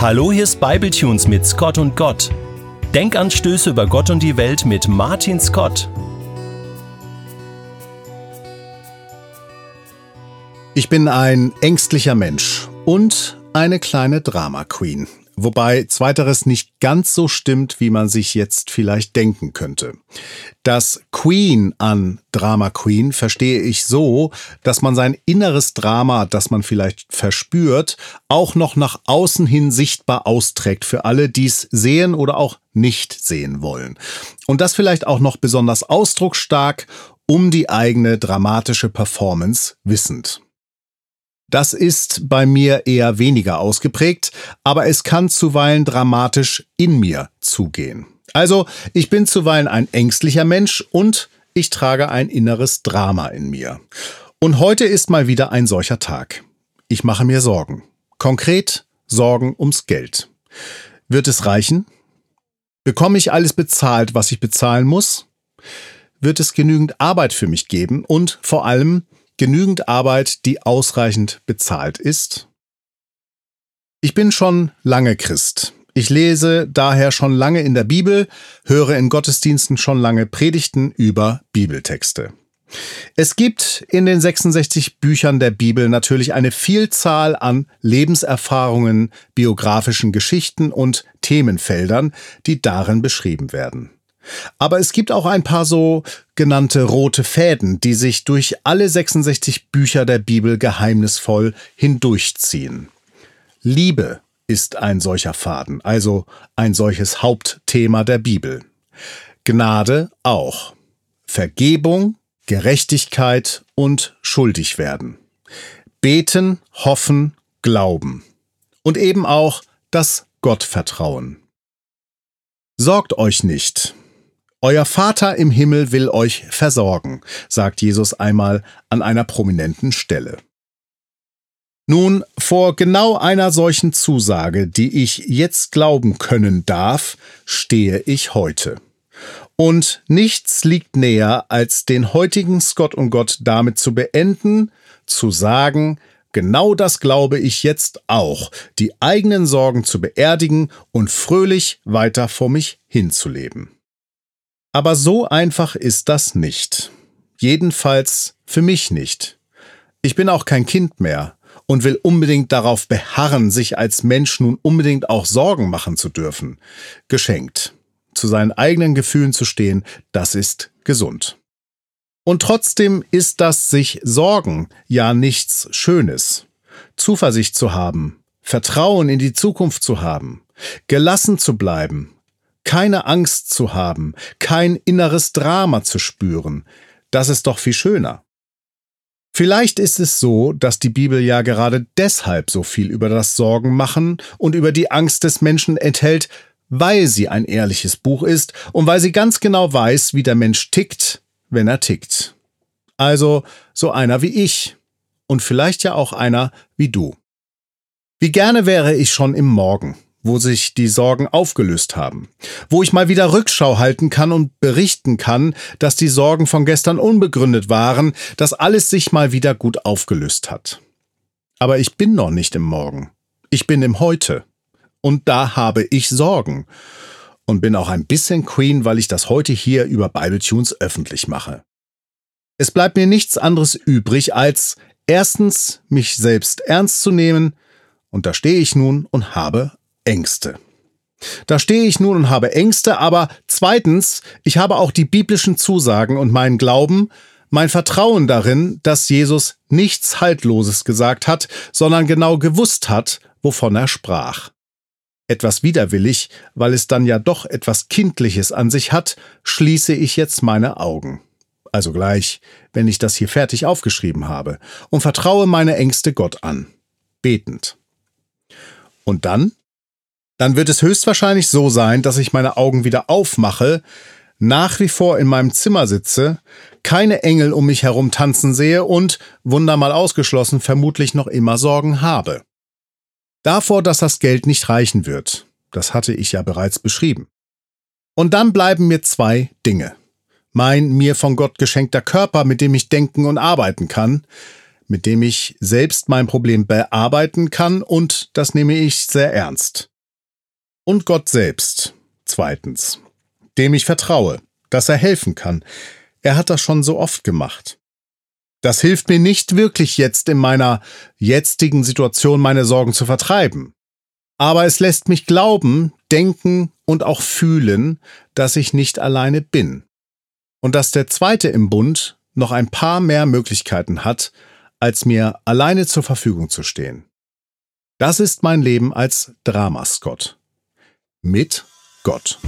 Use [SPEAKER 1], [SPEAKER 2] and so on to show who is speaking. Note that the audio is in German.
[SPEAKER 1] Hallo, hier ist Bibletunes mit Scott und Gott. Denkanstöße über Gott und die Welt mit Martin Scott.
[SPEAKER 2] Ich bin ein ängstlicher Mensch und eine kleine Drama Queen. Wobei zweiteres nicht ganz so stimmt, wie man sich jetzt vielleicht denken könnte. Das Queen an Drama Queen verstehe ich so, dass man sein inneres Drama, das man vielleicht verspürt, auch noch nach außen hin sichtbar austrägt für alle, die es sehen oder auch nicht sehen wollen. Und das vielleicht auch noch besonders ausdrucksstark um die eigene dramatische Performance wissend. Das ist bei mir eher weniger ausgeprägt, aber es kann zuweilen dramatisch in mir zugehen. Also, ich bin zuweilen ein ängstlicher Mensch und ich trage ein inneres Drama in mir. Und heute ist mal wieder ein solcher Tag. Ich mache mir Sorgen. Konkret Sorgen ums Geld. Wird es reichen? Bekomme ich alles bezahlt, was ich bezahlen muss? Wird es genügend Arbeit für mich geben? Und vor allem, genügend Arbeit, die ausreichend bezahlt ist? Ich bin schon lange Christ. Ich lese daher schon lange in der Bibel, höre in Gottesdiensten schon lange Predigten über Bibeltexte. Es gibt in den 66 Büchern der Bibel natürlich eine Vielzahl an Lebenserfahrungen, biografischen Geschichten und Themenfeldern, die darin beschrieben werden. Aber es gibt auch ein paar so genannte rote Fäden, die sich durch alle 66 Bücher der Bibel geheimnisvoll hindurchziehen. Liebe ist ein solcher Faden, also ein solches Hauptthema der Bibel. Gnade auch. Vergebung, Gerechtigkeit und schuldig werden. Beten, hoffen, glauben. Und eben auch das Gottvertrauen. Sorgt euch nicht, euer Vater im Himmel will euch versorgen, sagt Jesus einmal an einer prominenten Stelle. Nun, vor genau einer solchen Zusage, die ich jetzt glauben können darf, stehe ich heute. Und nichts liegt näher, als den heutigen Scott und Gott damit zu beenden, zu sagen, genau das glaube ich jetzt auch, die eigenen Sorgen zu beerdigen und fröhlich weiter vor mich hinzuleben. Aber so einfach ist das nicht. Jedenfalls für mich nicht. Ich bin auch kein Kind mehr und will unbedingt darauf beharren, sich als Mensch nun unbedingt auch Sorgen machen zu dürfen. Geschenkt. Zu seinen eigenen Gefühlen zu stehen, das ist gesund. Und trotzdem ist das sich Sorgen ja nichts Schönes. Zuversicht zu haben, Vertrauen in die Zukunft zu haben, gelassen zu bleiben, keine Angst zu haben, kein inneres Drama zu spüren, das ist doch viel schöner. Vielleicht ist es so, dass die Bibel ja gerade deshalb so viel über das Sorgen machen und über die Angst des Menschen enthält, weil sie ein ehrliches Buch ist und weil sie ganz genau weiß, wie der Mensch tickt, wenn er tickt. Also so einer wie ich und vielleicht ja auch einer wie du. Wie gerne wäre ich schon im Morgen, wo sich die Sorgen aufgelöst haben, wo ich mal wieder Rückschau halten kann und berichten kann, dass die Sorgen von gestern unbegründet waren, dass alles sich mal wieder gut aufgelöst hat. Aber ich bin noch nicht im Morgen. Ich bin im Heute. Und da habe ich Sorgen. Und bin auch ein bisschen Queen, weil ich das heute hier über Bibletunes öffentlich mache. Es bleibt mir nichts anderes übrig, als erstens mich selbst ernst zu nehmen, und da stehe ich nun und habe Ängste. Da stehe ich nun und habe Ängste, aber zweitens, ich habe auch die biblischen Zusagen und meinen Glauben, mein Vertrauen darin, dass Jesus nichts Haltloses gesagt hat, sondern genau gewusst hat, wovon er sprach. Etwas widerwillig, weil es dann ja doch etwas Kindliches an sich hat, schließe ich jetzt meine Augen. Also gleich, wenn ich das hier fertig aufgeschrieben habe, und vertraue meine Ängste Gott an. Betend. Und dann dann wird es höchstwahrscheinlich so sein, dass ich meine Augen wieder aufmache, nach wie vor in meinem Zimmer sitze, keine Engel um mich herum tanzen sehe und, wundermal ausgeschlossen, vermutlich noch immer Sorgen habe. Davor, dass das Geld nicht reichen wird. Das hatte ich ja bereits beschrieben. Und dann bleiben mir zwei Dinge. Mein mir von Gott geschenkter Körper, mit dem ich denken und arbeiten kann, mit dem ich selbst mein Problem bearbeiten kann und das nehme ich sehr ernst. Und Gott selbst, zweitens, dem ich vertraue, dass er helfen kann. Er hat das schon so oft gemacht. Das hilft mir nicht wirklich jetzt in meiner jetzigen Situation meine Sorgen zu vertreiben. Aber es lässt mich glauben, denken und auch fühlen, dass ich nicht alleine bin. Und dass der Zweite im Bund noch ein paar mehr Möglichkeiten hat, als mir alleine zur Verfügung zu stehen. Das ist mein Leben als Dramascott. Mit Gott.